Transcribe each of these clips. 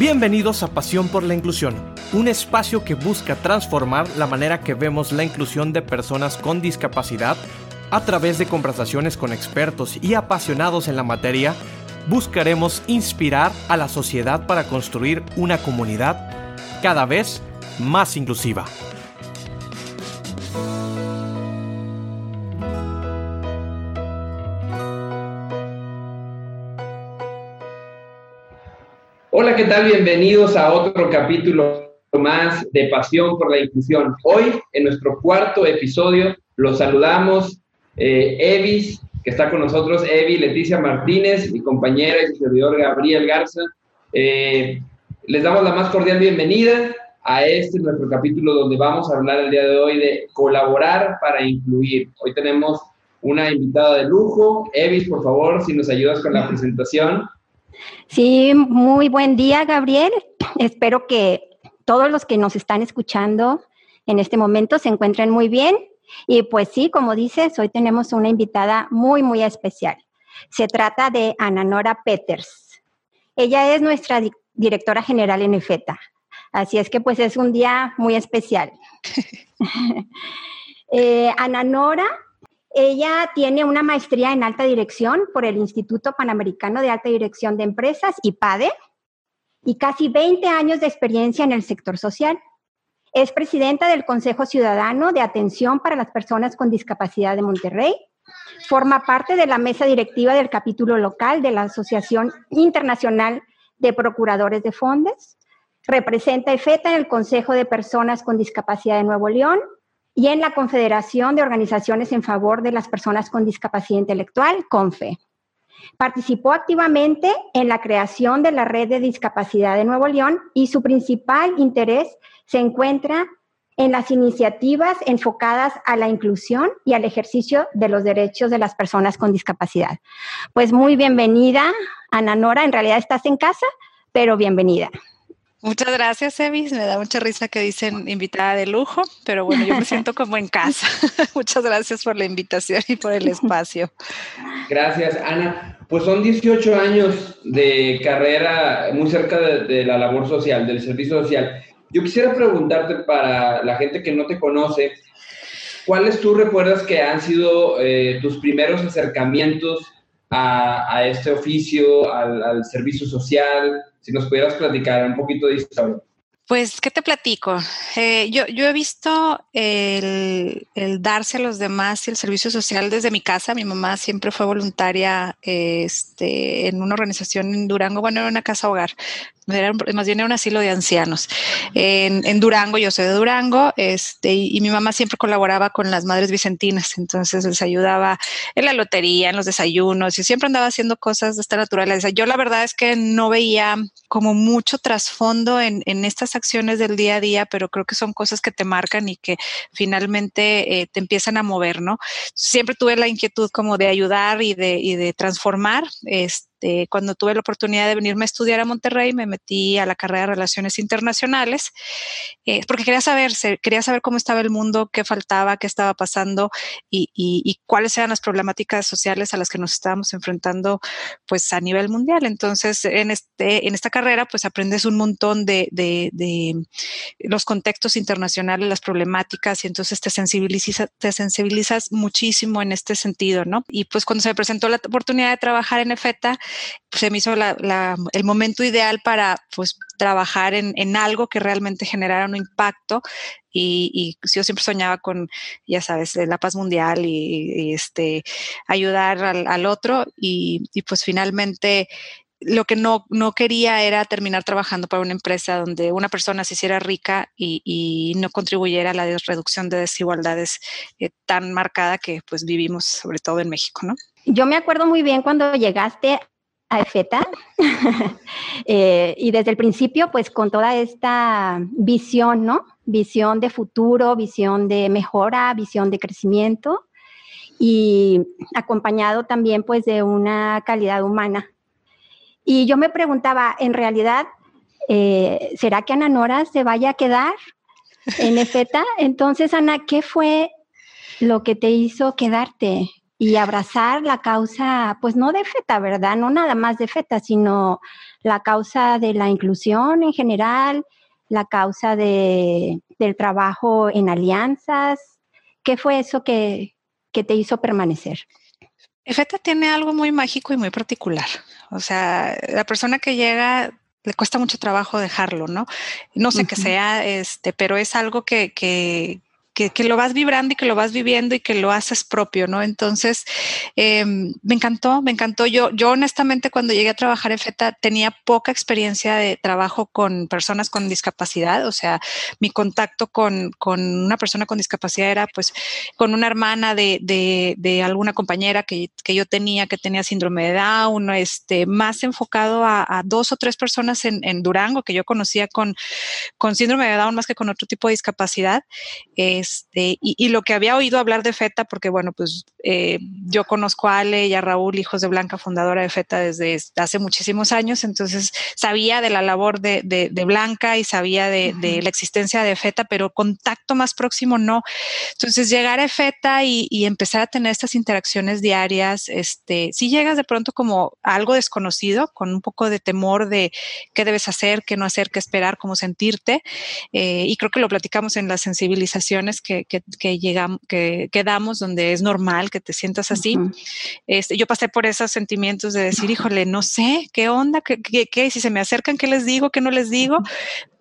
Bienvenidos a Pasión por la Inclusión, un espacio que busca transformar la manera que vemos la inclusión de personas con discapacidad a través de conversaciones con expertos y apasionados en la materia. Buscaremos inspirar a la sociedad para construir una comunidad cada vez más inclusiva. ¿Qué tal? Bienvenidos a otro capítulo más de Pasión por la Inclusión. Hoy, en nuestro cuarto episodio, los saludamos eh, Evis, que está con nosotros, Evi, Leticia Martínez, mi compañera y servidor Gabriel Garza. Eh, les damos la más cordial bienvenida a este nuestro capítulo donde vamos a hablar el día de hoy de colaborar para incluir. Hoy tenemos una invitada de lujo. Evis, por favor, si nos ayudas con la presentación. Sí, muy buen día, Gabriel. Espero que todos los que nos están escuchando en este momento se encuentren muy bien. Y pues sí, como dices, hoy tenemos una invitada muy, muy especial. Se trata de Ana Nora Peters. Ella es nuestra directora general en EFETA. Así es que pues es un día muy especial. eh, Ana Nora ella tiene una maestría en alta dirección por el Instituto Panamericano de Alta Dirección de Empresas, IPADE, y casi 20 años de experiencia en el sector social. Es presidenta del Consejo Ciudadano de Atención para las Personas con Discapacidad de Monterrey. Forma parte de la mesa directiva del capítulo local de la Asociación Internacional de Procuradores de Fondos. Representa EFETA en el Consejo de Personas con Discapacidad de Nuevo León y en la Confederación de Organizaciones en Favor de las Personas con Discapacidad Intelectual, CONFE. Participó activamente en la creación de la Red de Discapacidad de Nuevo León y su principal interés se encuentra en las iniciativas enfocadas a la inclusión y al ejercicio de los derechos de las personas con discapacidad. Pues muy bienvenida, Ana Nora. En realidad estás en casa, pero bienvenida. Muchas gracias, Evis. Me da mucha risa que dicen invitada de lujo, pero bueno, yo me siento como en casa. Muchas gracias por la invitación y por el espacio. Gracias, Ana. Pues son 18 años de carrera muy cerca de, la labor social, del servicio social. Yo quisiera preguntarte para la gente que no te conoce, ¿cuáles tú recuerdas que han sido eh, tus primeros acercamientos a, este oficio, al, al servicio social? si nos pudieras platicar un poquito de historia. Pues, ¿qué te platico? Eh, yo, he visto el, darse a los demás y el servicio social desde mi casa. Mi mamá siempre fue voluntaria este, en una organización en Durango, bueno, era una casa hogar, más bien era un asilo de ancianos. En, Durango, yo soy de Durango, este, y, mi mamá siempre colaboraba con las madres vicentinas, entonces les ayudaba en la lotería, en los desayunos, y siempre andaba haciendo cosas de esta naturaleza. Yo la verdad es que no veía como mucho trasfondo en, en estas acciones del día a día, pero creo que son cosas que te marcan y que finalmente eh, te empiezan a mover, ¿no? Siempre tuve la inquietud como de ayudar y de, y de transformar. Este, este, cuando tuve la oportunidad de venirme a estudiar a Monterrey, me metí a la carrera de Relaciones Internacionales, eh, porque quería saber, quería saber cómo estaba el mundo, qué faltaba, qué estaba pasando y, cuáles eran las problemáticas sociales a las que nos estábamos enfrentando, pues a nivel mundial. Entonces, en este, en esta carrera, pues aprendes un montón de, de, de los contextos internacionales, las problemáticas, y entonces te sensibilizas, te sensibilizas muchísimo en este sentido, ¿no? Y pues cuando se me presentó la oportunidad de trabajar en EFETA, se me hizo el momento ideal para pues trabajar en, algo que realmente generara un impacto y, yo siempre soñaba con, ya sabes, la paz mundial y, este, ayudar al, otro y, pues finalmente lo que no, no quería era terminar trabajando para una empresa donde una persona se hiciera rica y, no contribuyera a la reducción de desigualdades eh, tan marcada que pues vivimos sobre todo en México, ¿no? Yo me acuerdo muy bien cuando llegaste a EFETA. Eh, y desde el principio, pues con toda esta visión, ¿no? Visión de futuro, visión de mejora, visión de crecimiento y acompañado también pues de una calidad humana. Y yo me preguntaba, en realidad, eh, ¿será que Ana Nora se vaya a quedar en EFETA? Entonces, Ana, ¿qué fue lo que te hizo quedarte? Y abrazar la causa, pues no de FETA, ¿verdad? No nada más de FETA, sino la causa de la inclusión en general, la causa de, del trabajo en alianzas. ¿Qué fue eso que, que te hizo permanecer? FETA tiene algo muy mágico y muy particular. O sea, la persona que llega le cuesta mucho trabajo dejarlo, ¿no? No sé qué sea, este, pero es algo que, que, que, lo vas vibrando y que lo vas viviendo y que lo haces propio, ¿no? Entonces, em, me encantó, me encantó. Yo, yo honestamente cuando llegué a trabajar en FETA tenía poca experiencia de trabajo con personas con discapacidad, o sea, mi contacto con, con una persona con discapacidad era pues con una hermana de, de, alguna compañera que, que, yo tenía que tenía síndrome de Down, este, más enfocado a, dos o tres personas en, en, Durango que yo conocía con, con síndrome de Down más que con otro tipo de discapacidad. Este, y, lo que había oído hablar de FETA, porque bueno, pues eh, yo conozco a Ale y a Raúl, hijos de Blanca, fundadora de FETA desde hace muchísimos años, entonces sabía de la labor de, Blanca y sabía de, la existencia de FETA, pero contacto más próximo no. Entonces llegar a FETA y, empezar a tener estas interacciones diarias, este, si llegas de pronto como algo desconocido, con un poco de temor de qué debes hacer, qué no hacer, qué esperar, cómo sentirte, eh, y creo que lo platicamos en las sensibilizaciones que, que, llegamos, que, damos donde es normal que te sientas así. este, yo pasé por esos sentimientos de decir, híjole, no sé, ¿qué onda? ¿Qué, qué, Si se me acercan, ¿qué les digo? ¿Qué no les digo?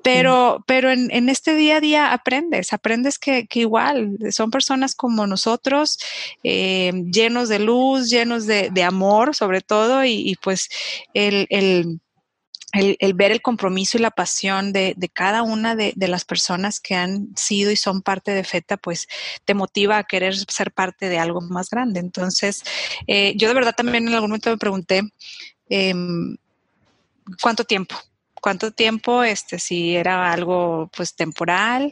Pero, pero en, en, este día a día aprendes, aprendes que, que igual son personas como nosotros, eh, llenos de luz, llenos de, de amor sobre todo, y, y pues el, el el, ver el compromiso y la pasión de, cada una de, las personas que han sido y son parte de FETA, pues te motiva a querer ser parte de algo más grande. Entonces, eh, yo de verdad también en algún momento me pregunté, em, ¿cuánto tiempo? ¿Cuánto tiempo? Este, si era algo pues temporal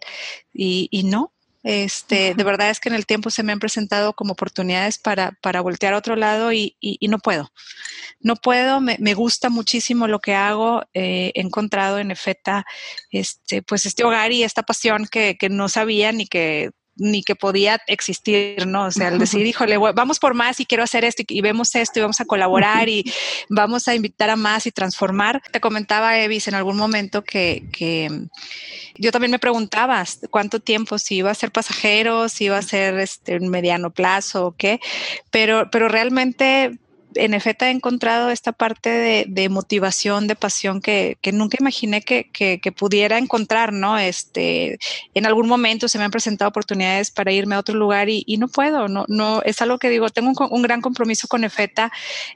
y, y no, este, de verdad es que en el tiempo se me han presentado como oportunidades para, para voltear a otro lado y, y, no puedo. No puedo, me, gusta muchísimo lo que hago. Eh, he encontrado en Efeta este, pues este hogar y esta pasión que, que no sabía ni que ni que podía existir, ¿no? O sea, al decir, híjole, vamos por más y quiero hacer esto y, vemos esto y vamos a colaborar y vamos a invitar a más y transformar. Te comentaba, Evis, en algún momento que, que yo también me preguntaba cuánto tiempo, si iba a ser pasajero, si iba a ser este, un mediano plazo o qué, pero, pero realmente en efecto he encontrado esta parte de, motivación, de pasión que, nunca imaginé que, pudiera encontrar, ¿no? Este, en algún momento se me han presentado oportunidades para irme a otro lugar y, no puedo, no, no, es algo que digo, tengo un, gran compromiso con EFETA,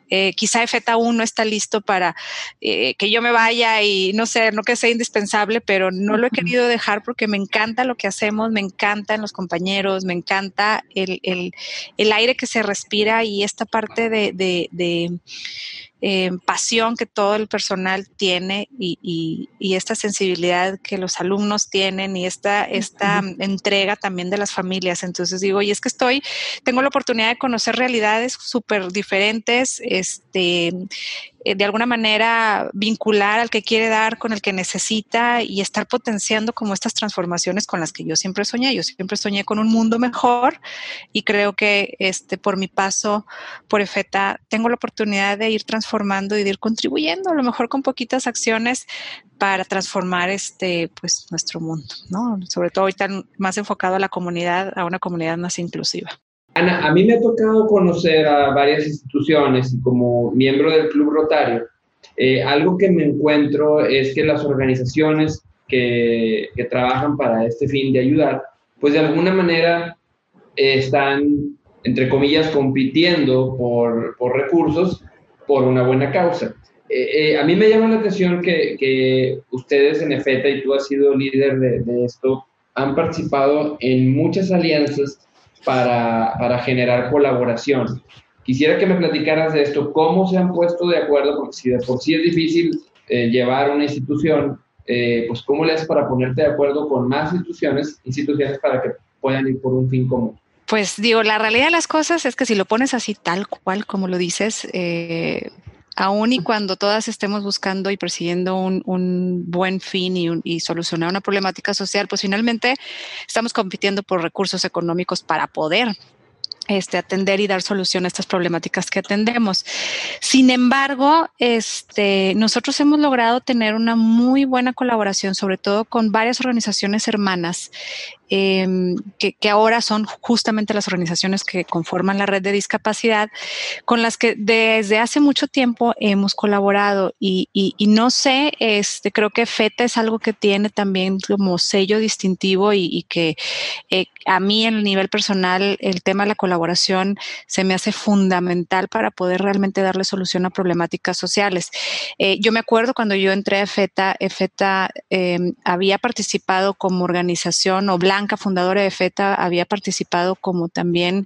eh, quizá EFETA aún no está listo para eh, que yo me vaya y no sé, no que sea indispensable, pero no lo he querido dejar porque me encanta lo que hacemos, me encantan los compañeros, me encanta el, aire que se respira y esta parte de de eh, pasión que todo el personal tiene y, esta sensibilidad que los alumnos tienen y esta, esta entrega también de las familias. Entonces digo, y es que estoy, tengo la oportunidad de conocer realidades súper diferentes, este, eh, de alguna manera vincular al que quiere dar con el que necesita y estar potenciando como estas transformaciones con las que yo siempre soñé. Yo siempre soñé con un mundo mejor y creo que este, por mi paso por EFETA tengo la oportunidad de ir transformando y de ir contribuyendo, a lo mejor con poquitas acciones para transformar este, pues, nuestro mundo, ¿no? Sobre todo ahorita más enfocado a la comunidad, a una comunidad más inclusiva. Ana, a mí me ha tocado conocer a varias instituciones y como miembro del Club Rotario, eh, algo que me encuentro es que las organizaciones que, trabajan para este fin de ayudar, pues de alguna manera están, entre comillas, compitiendo por, por recursos por una buena causa. Eh, eh, a mí me llama la atención que, que, ustedes en EFETA, y tú has sido líder de, de esto, han participado en muchas alianzas para, para generar colaboración. Quisiera que me platicaras de esto, cómo se han puesto de acuerdo, porque si de por sí es difícil eh, llevar una institución, eh, pues cómo le haces para ponerte de acuerdo con más instituciones, instituciones para que puedan ir por un fin común. Pues digo, la realidad de las cosas es que si lo pones así tal cual como lo dices, eh, aún y cuando todas estemos buscando y persiguiendo un, buen fin y, y, solucionar una problemática social, pues finalmente estamos compitiendo por recursos económicos para poder este, atender y dar solución a estas problemáticas que atendemos. Sin embargo, este, nosotros hemos logrado tener una muy buena colaboración, sobre todo con varias organizaciones hermanas Em, que, ahora son justamente las organizaciones que conforman la red de discapacidad, con las que desde hace mucho tiempo hemos colaborado y, no sé, este, creo que FETA es algo que tiene también como sello distintivo y, que eh, a mí en el nivel personal el tema de la colaboración se me hace fundamental para poder realmente darle solución a problemáticas sociales. Eh, yo me acuerdo cuando yo entré a FETA, FETA em, había participado como organización o blanca fundadora de FETA, había participado como también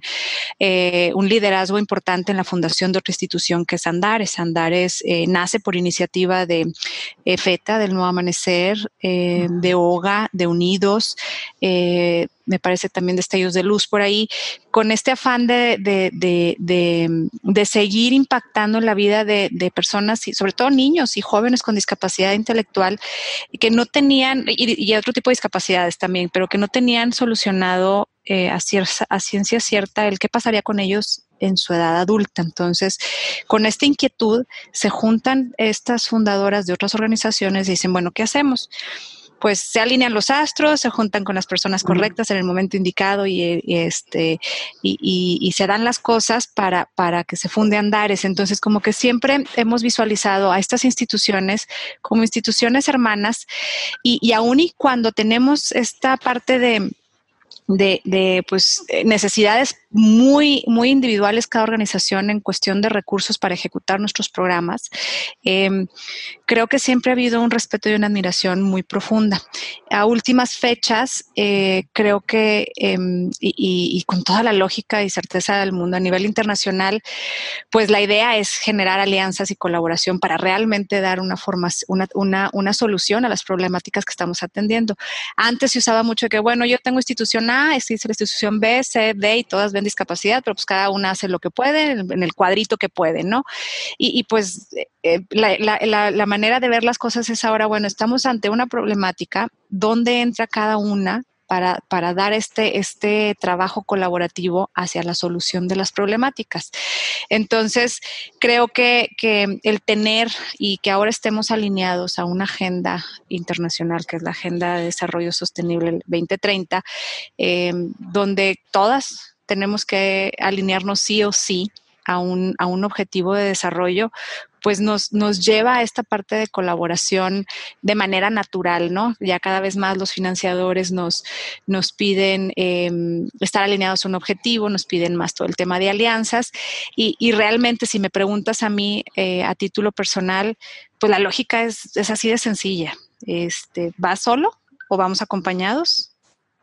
eh, un liderazgo importante en la fundación de otra institución que es Andares. Andares eh, nace por iniciativa de eh, FETA, del Nuevo Amanecer, de OGA, de Unidos, me parece también destellos de luz por ahí, con este afán de, seguir impactando en la vida de, personas, y sobre todo niños y jóvenes con discapacidad intelectual, que no tenían, y, otro tipo de discapacidades también, pero que no tenían solucionado eh, a, a ciencia cierta el qué pasaría con ellos en su edad adulta. Entonces, con esta inquietud se juntan estas fundadoras de otras organizaciones y dicen, bueno, ¿qué hacemos? Pues se alinean los astros, se juntan con las personas correctas en el momento indicado y, este y, se dan las cosas para, para que se funde Andares. Entonces, como que siempre hemos visualizado a estas instituciones como instituciones hermanas y, y aún y cuando tenemos esta parte de de, de, pues, necesidades muy, muy individuales cada organización en cuestión de recursos para ejecutar nuestros programas. Em, creo que siempre ha habido un respeto y una admiración muy profunda. A últimas fechas, eh, creo que, em, y, con toda la lógica y certeza del mundo a nivel internacional, pues la idea es generar alianzas y colaboración para realmente dar una, forma, una, una, una solución a las problemáticas que estamos atendiendo. Antes se usaba mucho que, bueno, yo tengo institución A, existe la institución B, C, D y todas discapacidad, pero pues cada una hace lo que puede en el cuadrito que puede, ¿no? Y, pues eh, la, manera de ver las cosas es ahora, bueno, estamos ante una problemática, ¿dónde entra cada una? Para, para, dar este, este trabajo colaborativo hacia la solución de las problemáticas. Entonces, creo que, que, el tener y que ahora estemos alineados a una agenda internacional, que es la Agenda de Desarrollo Sostenible 2030, eh, donde todas tenemos que alinearnos sí o sí a un, a un objetivo de desarrollo, pues nos, nos lleva a esta parte de colaboración de manera natural, ¿no? Ya cada vez más los financiadores nos, nos piden em, estar alineados a un objetivo, nos piden más todo el tema de alianzas y, y realmente si me preguntas a mí eh, a título personal, pues la lógica es, es así de sencilla. Este, ¿Vas solo o vamos acompañados?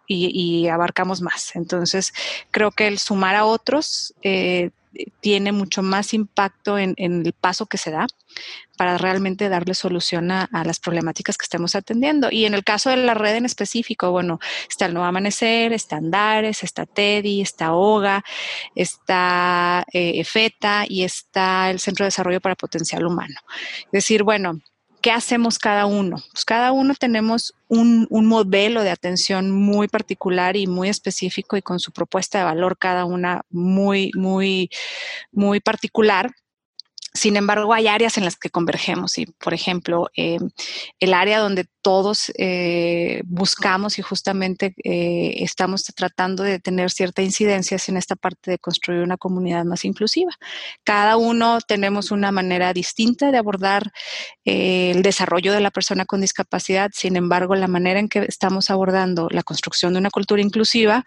Y, abarcamos más. Entonces, creo que el sumar a otros eh, tiene mucho más impacto en, el paso que se da para realmente darle solución a, las problemáticas que estemos atendiendo. Y en el caso de la red en específico, bueno, está el Nuevo Amanecer, está Andares, está Teddy, está OGA, está eh, FETA y está el Centro de Desarrollo para Potencial Humano. Es decir, bueno, ¿qué hacemos cada uno? Pues cada uno tenemos un, modelo de atención muy particular y muy específico y con su propuesta de valor cada una muy, muy, muy particular. Sin embargo, hay áreas en las que convergemos y, por ejemplo, eh, el área donde todos eh, buscamos y justamente eh, estamos tratando de tener cierta incidencia en esta parte de construir una comunidad más inclusiva. Cada uno tenemos una manera distinta de abordar el desarrollo de la persona con discapacidad, sin embargo, la manera en que estamos abordando la construcción de una cultura inclusiva,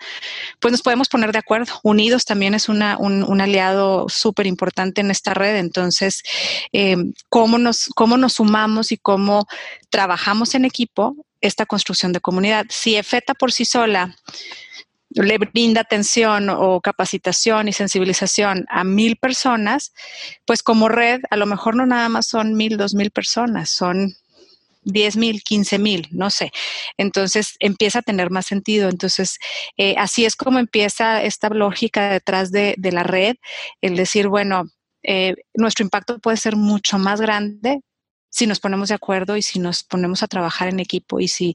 pues nos podemos poner de acuerdo. Unidos también es una, un, aliado súper importante en esta red, entonces, eh, ¿cómo, nos, ¿cómo nos sumamos y cómo trabajamos en equipo esta construcción de comunidad? Si EFETA por sí sola le brinda atención o capacitación y sensibilización a mil personas, pues como red a lo mejor no nada más son mil, dos mil personas, son diez mil, quince mil, no sé. Entonces empieza a tener más sentido. Entonces, eh, así es como empieza esta lógica detrás de, de la red, el decir, bueno, eh, nuestro impacto puede ser mucho más grande si nos ponemos de acuerdo y si nos ponemos a trabajar en equipo y si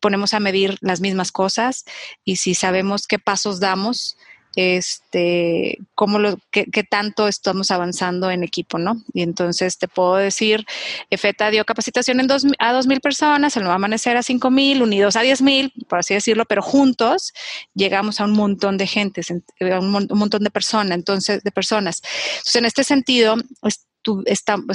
ponemos a medir las mismas cosas y si sabemos qué pasos damos este, cómo lo, qué, tanto estamos avanzando en equipo, ¿no? Y entonces te puedo decir, EFETA dio capacitación en dos, a 2.000 personas, el Nuevo Amanecer a 5.000, unidos a 10.000, por así decirlo, pero juntos llegamos a un montón de gente, a un, montón de personas, entonces, de personas. Entonces, en este sentido,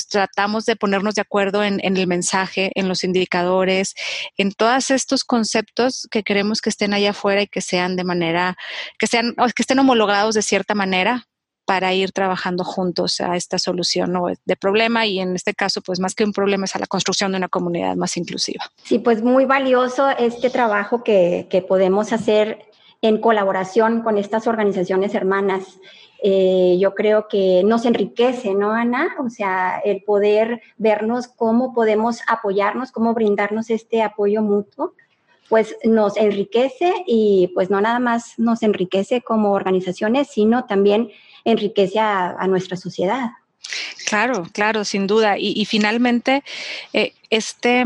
tratamos de ponernos de acuerdo en, el mensaje, en los indicadores, en todos estos conceptos que queremos que estén allá afuera y que sean de manera, que sean, que estén homologados de cierta manera para ir trabajando juntos a esta solución de problema y en este caso, pues más que un problema es a la construcción de una comunidad más inclusiva. Sí, pues muy valioso este trabajo que, que podemos hacer en colaboración con estas organizaciones hermanas. Eh, yo creo que nos enriquece, ¿no, Ana? O sea, el poder vernos cómo podemos apoyarnos, cómo brindarnos este apoyo mutuo, pues nos enriquece y pues no nada más nos enriquece como organizaciones, sino también enriquece a, nuestra sociedad. Claro, claro, sin duda. Y, finalmente, eh, este,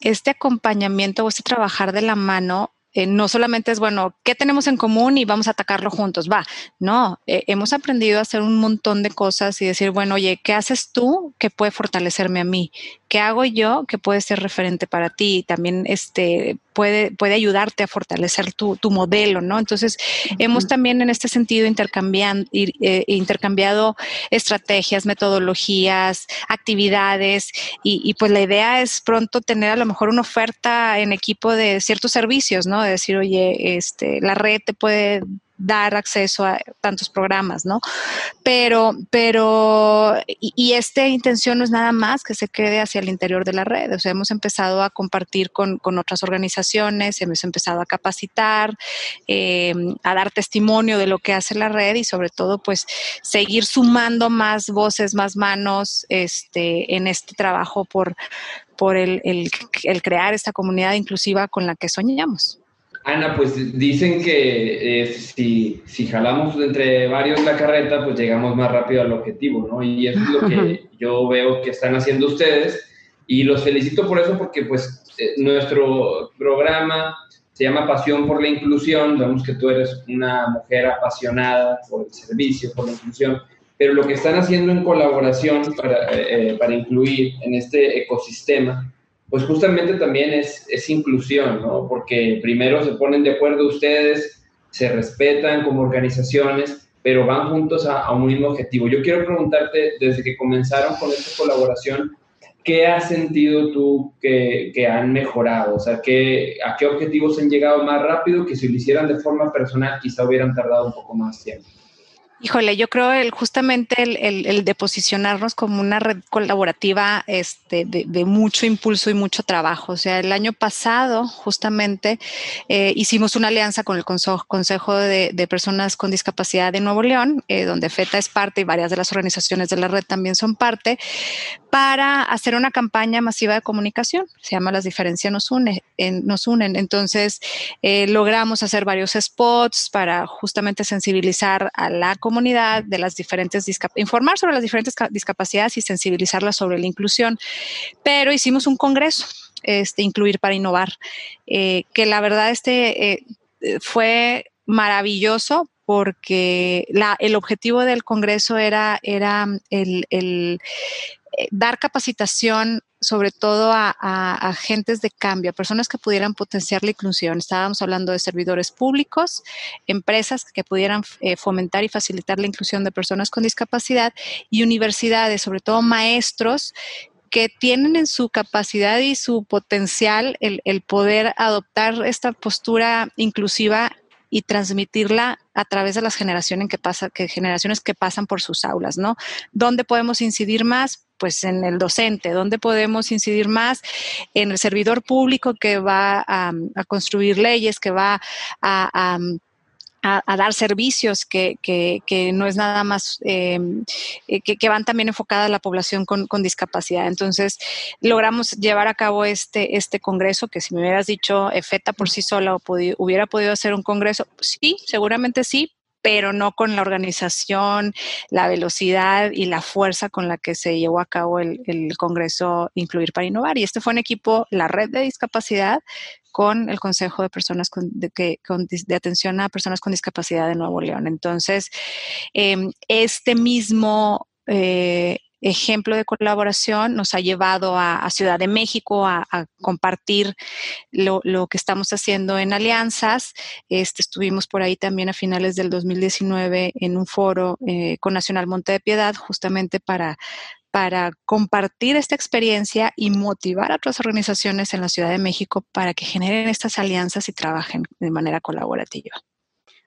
este acompañamiento o este trabajar de la mano eh, no solamente es, bueno, ¿qué tenemos en común y vamos a atacarlo juntos? Va, no, eh, hemos aprendido a hacer un montón de cosas y decir, bueno, oye, ¿qué haces tú que puede fortalecerme a mí? ¿Qué hago yo que puede ser referente para ti? También este, puede, puede ayudarte a fortalecer tu, modelo, ¿no? Entonces, hemos también en este sentido eh, intercambiado estrategias, metodologías, actividades y, y pues la idea es pronto tener a lo mejor una oferta en equipo de ciertos servicios, ¿no? De decir, oye, este, la red te puede dar acceso a tantos programas, ¿no? Pero, pero, y, esta intención no es nada más que se quede hacia el interior de la red. O sea, hemos empezado a compartir con, otras organizaciones, hemos empezado a capacitar, eh, a dar testimonio de lo que hace la red y sobre todo, pues, seguir sumando más voces, más manos este, en este trabajo por, por el crear esta comunidad inclusiva con la que soñamos. Ana, pues dicen que eh, si, si, jalamos entre varios la carreta, pues llegamos más rápido al objetivo, ¿no? Y eso es lo que yo veo que están haciendo ustedes. Y los felicito por eso porque pues eh, nuestro programa se llama Pasión por la Inclusión, vemos que tú eres una mujer apasionada por el servicio, por la inclusión, pero lo que están haciendo en colaboración para, eh, para incluir en este ecosistema pues justamente también es, inclusión, ¿no? Porque primero se ponen de acuerdo ustedes, se respetan como organizaciones, pero van juntos a, un mismo objetivo. Yo quiero preguntarte, desde que comenzaron con esta colaboración, ¿qué has sentido tú que, han mejorado? O sea, ¿qué, ¿a qué objetivos han llegado más rápido que si lo hicieran de forma personal quizá hubieran tardado un poco más tiempo? Híjole, yo creo el, justamente el, de posicionarnos como una red colaborativa este, de, mucho impulso y mucho trabajo. O sea, el año pasado justamente eh, hicimos una alianza con el Consejo, de, Personas con Discapacidad de Nuevo León, eh, donde FETA es parte y varias de las organizaciones de la red también son parte, para hacer una campaña masiva de comunicación. Se llama Las diferencias nos, une, nos unen. Entonces, eh, logramos hacer varios spots para justamente sensibilizar a la comunidad comunidad de las diferentes, informar sobre las diferentes discapacidades y sensibilizarlas sobre la inclusión. Pero hicimos un congreso, este, Incluir para Innovar, eh, que la verdad este, eh, fue maravilloso porque la, el objetivo del Congreso era, era el, el eh, dar capacitación sobre todo a, agentes de cambio, a personas que pudieran potenciar la inclusión. Estábamos hablando de servidores públicos, empresas que pudieran eh, fomentar y facilitar la inclusión de personas con discapacidad y universidades, sobre todo maestros que tienen en su capacidad y su potencial el, el poder adoptar esta postura inclusiva y transmitirla a través de las generaciones que, pasa, que, generaciones que pasan por sus aulas, ¿no? ¿Dónde podemos incidir más? Pues en el docente. ¿Dónde podemos incidir más? En el servidor público que va a, construir leyes, que va a a, dar servicios que, que, no es nada más, em, eh, que, van también enfocadas a la población con, con, discapacidad. Entonces, logramos llevar a cabo este, este congreso, que si me hubieras dicho EFETA por sí sola o hubiera podido hacer un congreso, sí, seguramente sí, pero no con la organización, la velocidad y la fuerza con la que se llevó a cabo el, el, Congreso Incluir para Innovar. Y este fue un equipo, la red de discapacidad, con el Consejo de Personas de, Atención a Personas con Discapacidad de Nuevo León. Entonces, em, este mismo eh, ejemplo de colaboración nos ha llevado a, Ciudad de México a, compartir lo, que estamos haciendo en alianzas. Este, estuvimos por ahí también a finales del 2019 en un foro eh, con Nacional Monte de Piedad justamente para para compartir esta experiencia y motivar a otras organizaciones en la Ciudad de México para que generen estas alianzas y trabajen de manera colaborativa.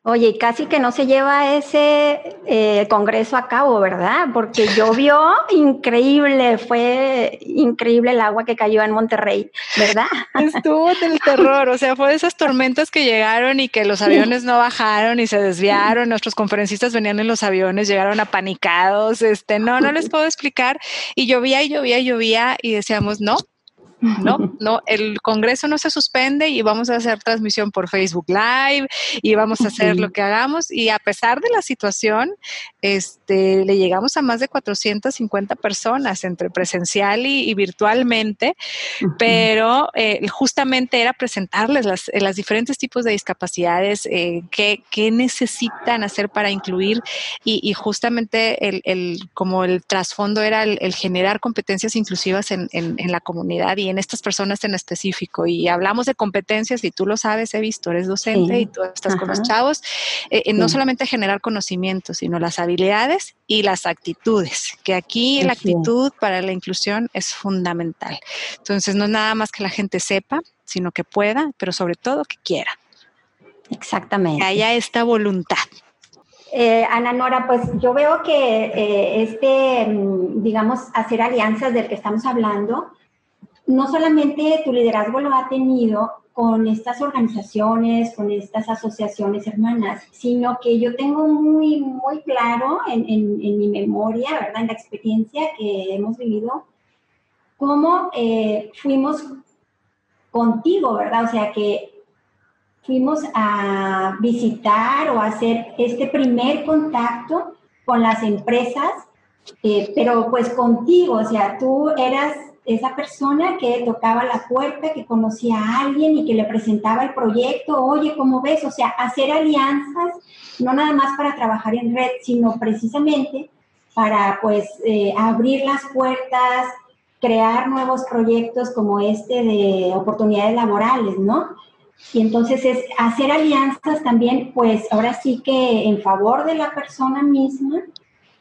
Oye, casi que no se lleva ese eh, congreso a cabo, ¿verdad? Porque llovió increíble, fue increíble el agua que cayó en Monterrey, ¿verdad? Estuvo del terror, o sea, fue de esas tormentas que llegaron y que los aviones no bajaron y se desviaron, nuestros conferencistas venían en los aviones, llegaron apanicados, este, no, no les puedo explicar, y llovía y llovía y llovía y decíamos, no, no, no, el Congreso no se suspende y vamos a hacer transmisión por Facebook Live y vamos a hacer lo que hagamos. Y a pesar de la situación, este, le llegamos a más de 450 personas entre presencial y, virtualmente, pero eh, justamente era presentarles las, eh, diferentes tipos de discapacidades, eh, qué, necesitan hacer para incluir y, justamente el, como el trasfondo era el, generar competencias inclusivas en, en la comunidad y en estas personas en específico. Y hablamos de competencias y tú lo sabes, he visto, eres docente y tú estás con los chavos, eh, no solamente generar conocimiento, sino las habilidades y las actitudes, que aquí la actitud para la inclusión es fundamental. Entonces, no es nada más que la gente sepa, sino que pueda, pero sobre todo que quiera. Exactamente. Que haya esta voluntad. Eh, Ana Nora, pues yo veo que eh, este, mm, digamos, hacer alianzas del que estamos hablando, no solamente tu liderazgo lo ha tenido con estas organizaciones, con estas asociaciones hermanas, sino que yo tengo muy, muy claro en, mi memoria, ¿verdad? En la experiencia que hemos vivido, cómo eh, fuimos contigo, ¿verdad? O sea, que fuimos a visitar o a hacer este primer contacto con las empresas, eh, pero pues contigo, o sea, tú eras esa persona que tocaba la puerta, que conocía a alguien y que le presentaba el proyecto, oye, ¿cómo ves? O sea, hacer alianzas, no nada más para trabajar en red, sino precisamente para pues eh, abrir las puertas, crear nuevos proyectos como este de oportunidades laborales, ¿no? Y entonces es hacer alianzas también, pues ahora sí que en favor de la persona misma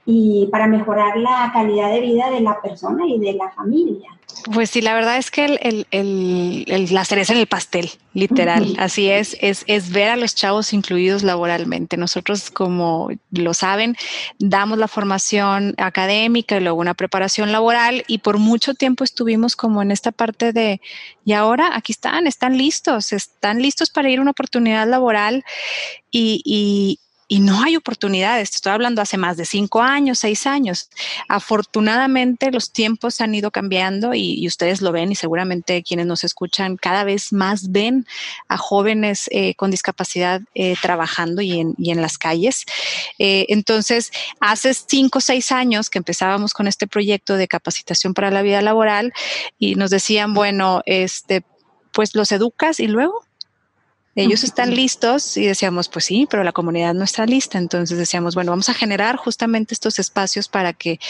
y para mejorar la calidad de vida de la persona y de la familia. Pues sí, la verdad es que el, el, el, la cereza en el pastel, literal, así es, es, es ver a los chavos incluidos laboralmente. Nosotros, como lo saben, damos la formación académica y luego una preparación laboral y por mucho tiempo estuvimos como en esta parte de, y ahora aquí están, están listos, están listos para ir a una oportunidad laboral y, y, y no hay oportunidades. estoy hablando hace más de cinco años, seis años. Afortunadamente los tiempos han ido cambiando y, ustedes lo ven y seguramente quienes nos escuchan cada vez más ven a jóvenes eh, con discapacidad eh, trabajando y en, y en, las calles. Eh, entonces, hace cinco o seis años que empezábamos con este proyecto de capacitación para la vida laboral y nos decían, bueno, este, pues los educas y luego ellos están listos y decíamos, pues sí, pero la comunidad no está lista. Entonces decíamos, bueno, vamos a generar justamente estos espacios para que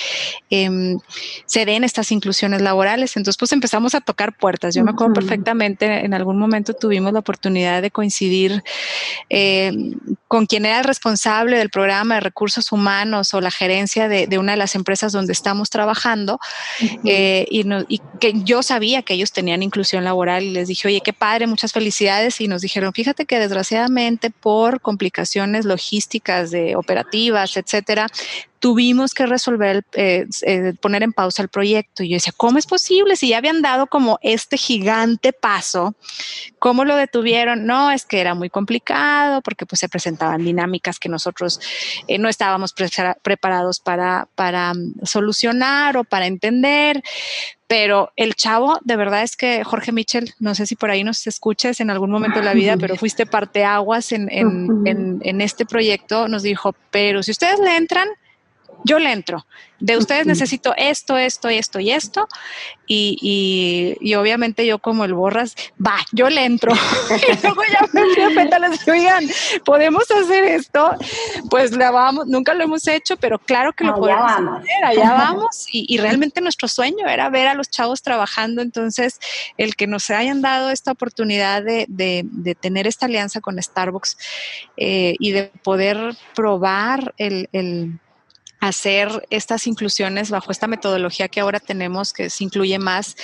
em, se den estas inclusiones laborales. Entonces, pues empezamos a tocar puertas. Yo me acuerdo perfectamente, en algún momento tuvimos la oportunidad de coincidir em, con quien era el responsable del programa de recursos humanos o la gerencia de, una de las empresas donde estamos trabajando eh, y, y que yo sabía que ellos tenían inclusión laboral y les dije, oye, qué padre, muchas felicidades. Y nos dijeron, fíjate que desgraciadamente por complicaciones logísticas de operativas, etcétera, tuvimos que resolver, eh, eh, poner en pausa el proyecto. Y yo decía, ¿cómo es posible? Si ya habían dado como este gigante paso, ¿cómo lo detuvieron? No, es que era muy complicado porque pues se presentaban dinámicas que nosotros eh, no estábamos preparados para, para mm, solucionar o para entender. Pero el chavo, de verdad es que Jorge Mitchell, no sé si por ahí nos escuches en algún momento de la vida, pero fuiste parteaguas en, en, en, en este proyecto, nos dijo, pero si ustedes le entran, yo le entro. De ustedes necesito esto, esto, esto y esto. Y, y, obviamente yo como el borras, va, yo le entro. y luego ya me fui a les oigan, ¿podemos hacer esto? Pues la vamos, nunca lo hemos hecho, pero claro que lo podemos hacer, allá vamos. Y, y, realmente nuestro sueño era ver a los chavos trabajando. Entonces, el que nos hayan dado esta oportunidad de, de, de tener esta alianza con Starbucks eh, y de poder probar el, el hacer estas inclusiones bajo esta metodología que ahora tenemos, que se incluye más,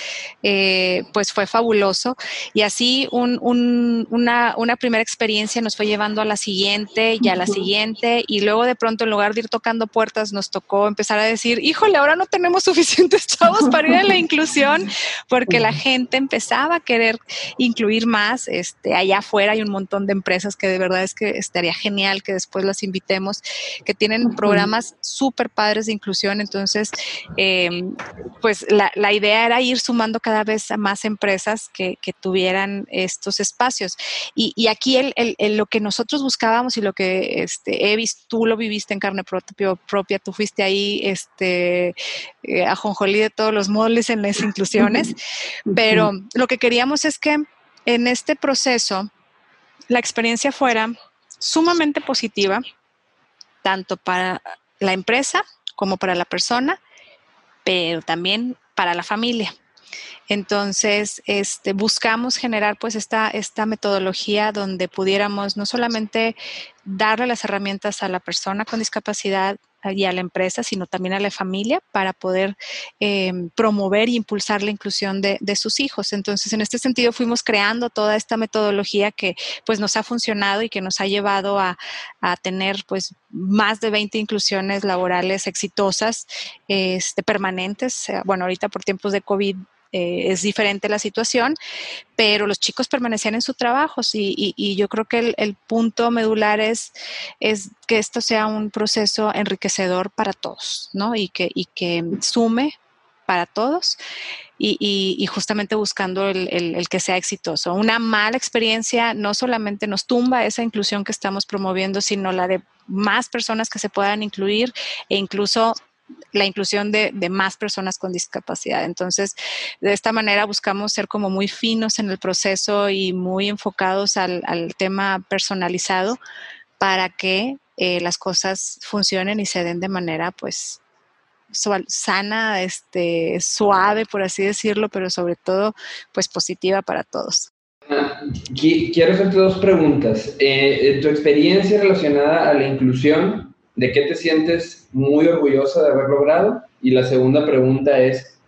eh, pues fue fabuloso. Y así una, primera experiencia nos fue llevando a la siguiente y a la siguiente, y luego de pronto en lugar de ir tocando puertas, nos tocó empezar a decir, híjole, ahora no tenemos suficientes chavos para ir a la inclusión, porque la gente empezaba a querer incluir más. Este, allá afuera hay un montón de empresas que de verdad es que estaría genial que después las invitemos, que tienen programas súper súper padres de inclusión. Entonces, em, pues la, la, idea era ir sumando cada vez a más empresas que, que tuvieran estos espacios. Y, y aquí el, el, lo que nosotros buscábamos y lo que este, Evis, tú lo viviste en carne propia, propia tú fuiste ahí este, eh, a Jonjolí de todos los moles en las inclusiones, pero lo que queríamos es que en este proceso la experiencia fuera sumamente positiva, tanto para la empresa como para la persona, pero también para la familia. Entonces, este, buscamos generar pues esta, esta metodología donde pudiéramos no solamente darle las herramientas a la persona con discapacidad, y a la empresa, sino también a la familia para poder em, promover e impulsar la inclusión de, sus hijos. Entonces, en este sentido, fuimos creando toda esta metodología que pues nos ha funcionado y que nos ha llevado a, tener pues más de 20 inclusiones laborales exitosas, este, permanentes. Bueno, ahorita por tiempos de COVID eh, es diferente la situación, pero los chicos permanecían en su trabajo y, yo creo que el, punto medular es, que esto sea un proceso enriquecedor para todos, ¿no? Y que, y que sume para todos y, justamente buscando el, que sea exitoso. Una mala experiencia no solamente nos tumba esa inclusión que estamos promoviendo, sino la de más personas que se puedan incluir e incluso la inclusión de, más personas con discapacidad. Entonces, de esta manera buscamos ser como muy finos en el proceso y muy enfocados al, tema personalizado para que eh, las cosas funcionen y se den de manera, pues, sana, este, suave, por así decirlo, pero sobre todo, pues, positiva para todos. Quiero hacerte dos preguntas. Eh, tu experiencia relacionada a la inclusión, ¿de qué te sientes muy orgullosa de haber logrado? Y la segunda pregunta es,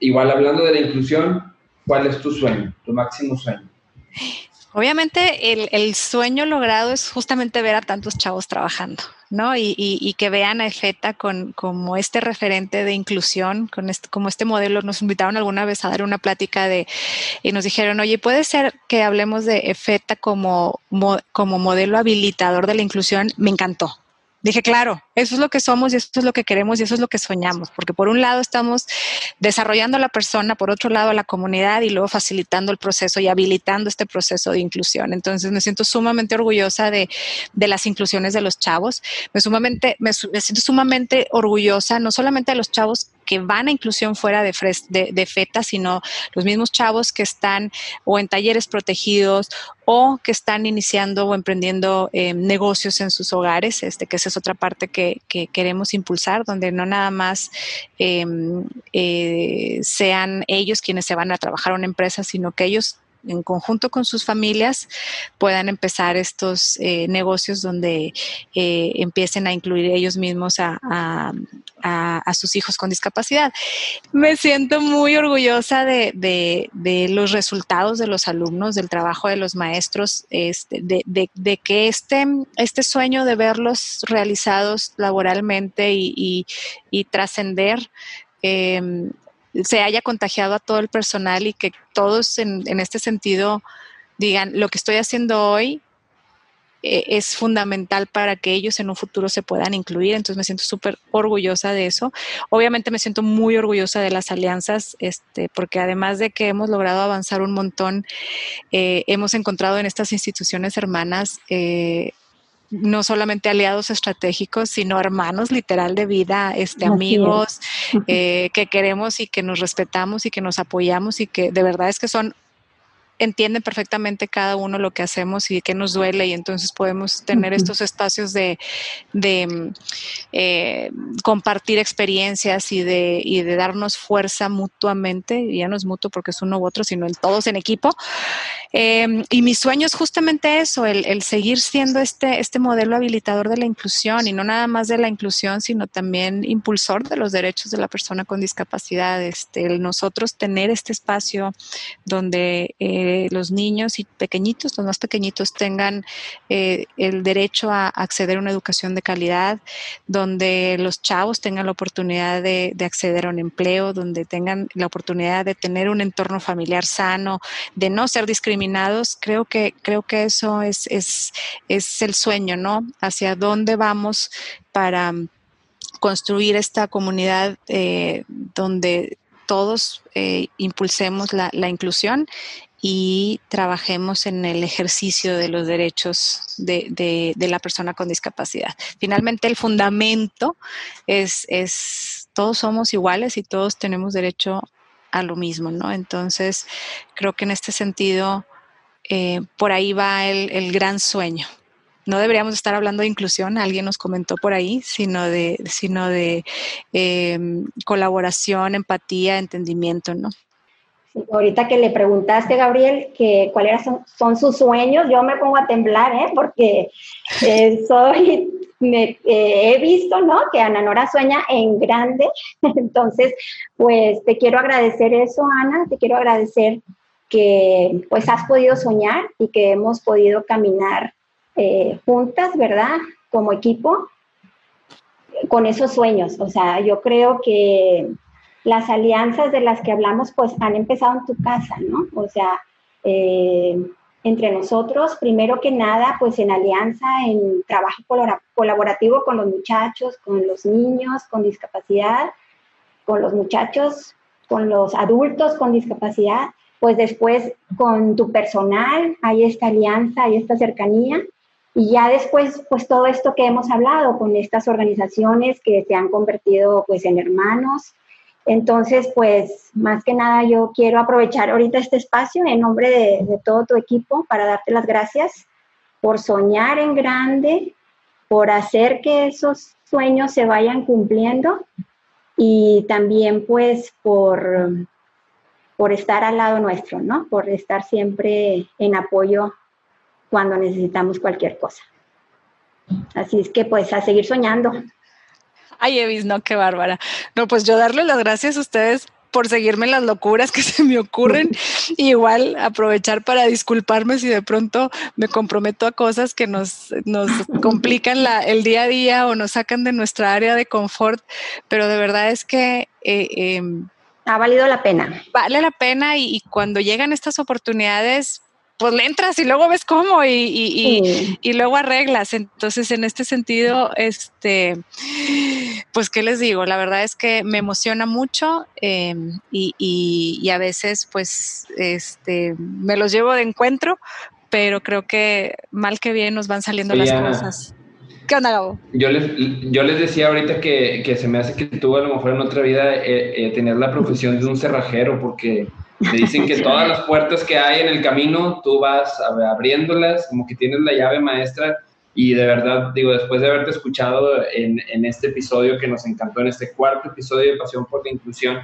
igual hablando de la inclusión, ¿cuál es tu sueño, tu máximo sueño? Obviamente el, sueño logrado es justamente ver a tantos chavos trabajando, ¿no? Y, que vean a EFETA con, como este referente de inclusión, con este, como este modelo. Nos invitaron alguna vez a dar una plática de, y nos dijeron, oye, puede ser que hablemos de EFETA como, como modelo habilitador de la inclusión. Me encantó, Dije, claro, eso es lo que somos y eso es lo que queremos y eso es lo que soñamos, porque por un lado estamos desarrollando a la persona, por otro lado a la comunidad y luego facilitando el proceso y habilitando este proceso de inclusión. Entonces me siento sumamente orgullosa de, las inclusiones de los chavos, me, sumamente, me, siento sumamente orgullosa no solamente de los chavos que van a inclusión fuera de, de, FETA, sino los mismos chavos que están o en talleres protegidos o que están iniciando o emprendiendo eh, negocios en sus hogares, este, que esa es otra parte que, queremos impulsar, donde no nada más em, eh, sean ellos quienes se van a trabajar a una empresa, sino que ellos en conjunto con sus familias puedan empezar estos eh, negocios donde eh, empiecen a incluir ellos mismos a, sus hijos con discapacidad. Me siento muy orgullosa de, los resultados de los alumnos, del trabajo de los maestros, este, de, que este, este sueño de verlos realizados laboralmente y, trascender em, se haya contagiado a todo el personal y que todos en, este sentido digan, lo que estoy haciendo hoy eh, es fundamental para que ellos en un futuro se puedan incluir. Entonces me siento súper orgullosa de eso. Obviamente me siento muy orgullosa de las alianzas, este, porque además de que hemos logrado avanzar un montón, eh, hemos encontrado en estas instituciones hermanas eh, no solamente aliados estratégicos, sino hermanos literal de vida, este, amigos eh, que queremos y que nos respetamos y que nos apoyamos y que de verdad es que son entienden perfectamente cada uno lo que hacemos y qué nos duele y entonces podemos tener estos espacios de, mm, eh, compartir experiencias y de, y de darnos fuerza mutuamente, y ya no es mutuo porque es uno u otro, sino en todos en equipo. Em, y mi sueño es justamente eso, el, seguir siendo este, este modelo habilitador de la inclusión y no nada más de la inclusión, sino también impulsor de los derechos de la persona con discapacidad, este, el nosotros tener este espacio donde eh, los niños y pequeñitos, los más pequeñitos, tengan eh, el derecho a acceder a una educación de calidad, donde los chavos tengan la oportunidad de, acceder a un empleo, donde tengan la oportunidad de tener un entorno familiar sano, de no ser discriminados, creo que, creo que eso es, es, es el sueño, ¿no? Hacia dónde vamos para construir esta comunidad eh, donde todos eh, impulsemos la, la, inclusión y trabajemos en el ejercicio de los derechos de, la persona con discapacidad. Finalmente, el fundamento es, es, todos somos iguales y todos tenemos derecho a lo mismo, ¿no? Entonces, creo que en este sentido, eh, por ahí va el, gran sueño. No deberíamos estar hablando de inclusión, alguien nos comentó por ahí, sino de, sino de eh, colaboración, empatía, entendimiento, ¿no? Ahorita que le preguntaste, Gabriel, que cuáles son, sus sueños, yo me pongo a temblar, ¿eh? porque eh, soy, me, eh, he visto, ¿no? Que Ana Nora sueña en grande. Entonces, pues te quiero agradecer eso, Ana, te quiero agradecer que pues has podido soñar y que hemos podido caminar eh, juntas, ¿verdad? Como equipo, con esos sueños. O sea, yo creo que las alianzas de las que hablamos, pues han empezado en tu casa, ¿no? O sea, eh, entre nosotros, primero que nada, pues en alianza, en trabajo colaborativo con los muchachos, con los niños con discapacidad, con los muchachos, con los adultos con discapacidad, pues después con tu personal, hay esta alianza, hay esta cercanía, y ya después, pues todo esto que hemos hablado con estas organizaciones que se han convertido pues en hermanos, entonces, pues más que nada yo quiero aprovechar ahorita este espacio en nombre de, todo tu equipo para darte las gracias por soñar en grande, por hacer que esos sueños se vayan cumpliendo y también pues por, por estar al lado nuestro, ¿no? Por estar siempre en apoyo cuando necesitamos cualquier cosa. Así es que pues a seguir soñando. Ay, Evis, no, qué bárbara. No, pues yo darle las gracias a ustedes por seguirme las locuras que se me ocurren. y igual aprovechar para disculparme si de pronto me comprometo a cosas que nos, nos complican la, el día a día o nos sacan de nuestra área de confort. Pero de verdad es que... Eh, em, ha valido la pena. Vale la pena y, y cuando llegan estas oportunidades, pues le entras y luego ves cómo y, y, luego arreglas. Entonces, en este sentido, este, pues, ¿qué les digo? La verdad es que me emociona mucho em, y, a veces, pues, este, me los llevo de encuentro, pero creo que mal que bien nos van saliendo las cosas. ¿Qué onda, Gabo? Yo les, yo les decía ahorita que, se me hace que tú a lo mejor en otra vida eh, eh, tenías la profesión de un cerrajero, porque te dicen que todas las puertas que hay en el camino, tú vas abriéndolas, como que tienes la llave maestra. Y de verdad, digo, después de haberte escuchado en, en este episodio que nos encantó, en este cuarto episodio de Pasión por la Inclusión,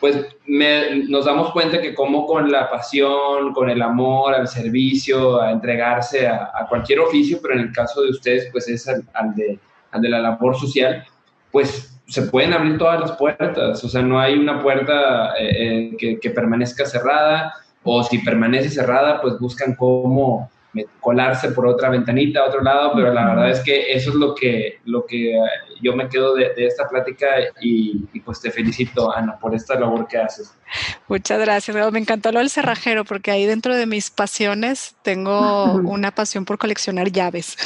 pues nos damos cuenta que como con la pasión, con el amor al servicio, a entregarse a, cualquier oficio, pero en el caso de ustedes, pues es al, de, al de la labor social, pues se pueden abrir todas las puertas, o sea, no hay una puerta eh, eh, que, permanezca cerrada, o si permanece cerrada, pues buscan cómo colarse por otra ventanita a otro lado, pero la verdad es que eso es lo que, lo que yo me quedo de, esta plática y, pues te felicito, Ana, por esta labor que haces. Muchas gracias. Me encantó lo del cerrajero porque ahí dentro de mis pasiones tengo una pasión por coleccionar llaves.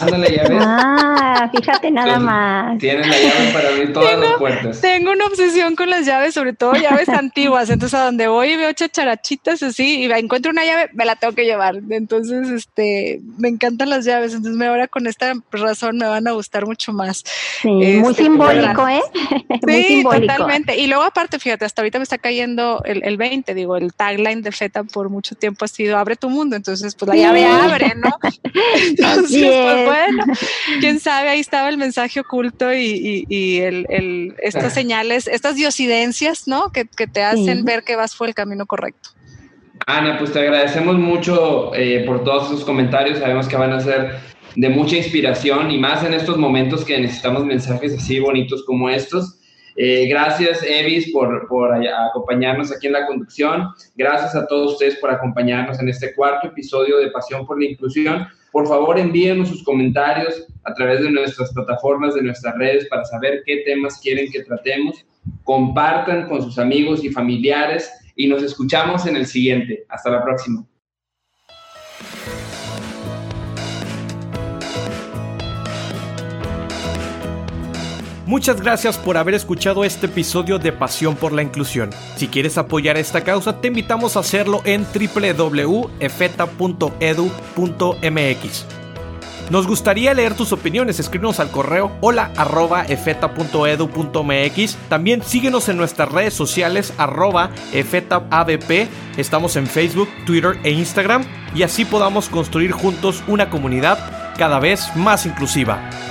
Ándale, llaves. Ah, fíjate nada más. Tienes la llave para abrir todas las puertas. Tengo una obsesión con las llaves, sobre todo llaves antiguas. Entonces, a donde voy y veo chacharachitas así y encuentro una llave, me la tengo que llevar. Entonces, Entonces, este, me encantan las llaves. Entonces, ahora con esta razón me van a gustar mucho más. Sí, muy este, simbólico, ¿eh? Sí, totalmente. Y luego, aparte, fíjate, hasta ahorita me está cayendo el, el 20, digo, el tagline de FETA por mucho tiempo ha sido abre tu mundo. Entonces, pues la llave abre, ¿no? Entonces, pues bueno, quién sabe, ahí estaba el mensaje oculto y, y, el, el, estas señales, estas diosidencias, ¿no? Que, que te hacen ver que vas por el camino correcto. Ana, pues te agradecemos mucho eh, por todos esos comentarios. Sabemos que van a ser de mucha inspiración y más en estos momentos que necesitamos mensajes así bonitos como estos. Eh, gracias, Evis, por, por, acompañarnos aquí en la conducción. Gracias a todos ustedes por acompañarnos en este cuarto episodio de Pasión por la Inclusión. Por favor, envíenos sus comentarios a través de nuestras plataformas, de nuestras redes, para saber qué temas quieren que tratemos. Compartan con sus amigos y familiares y nos escuchamos en el siguiente. Hasta la próxima. Muchas gracias por haber escuchado este episodio de Pasión por la Inclusión. Si quieres apoyar esta causa, te invitamos a hacerlo en www.efeta.edu.mx. Nos gustaría leer tus opiniones, escríbenos al correo hola arroba efeta.edu.mx. También síguenos en nuestras redes sociales arroba. Estamos en Facebook, Twitter e Instagram y así podamos construir juntos una comunidad cada vez más inclusiva.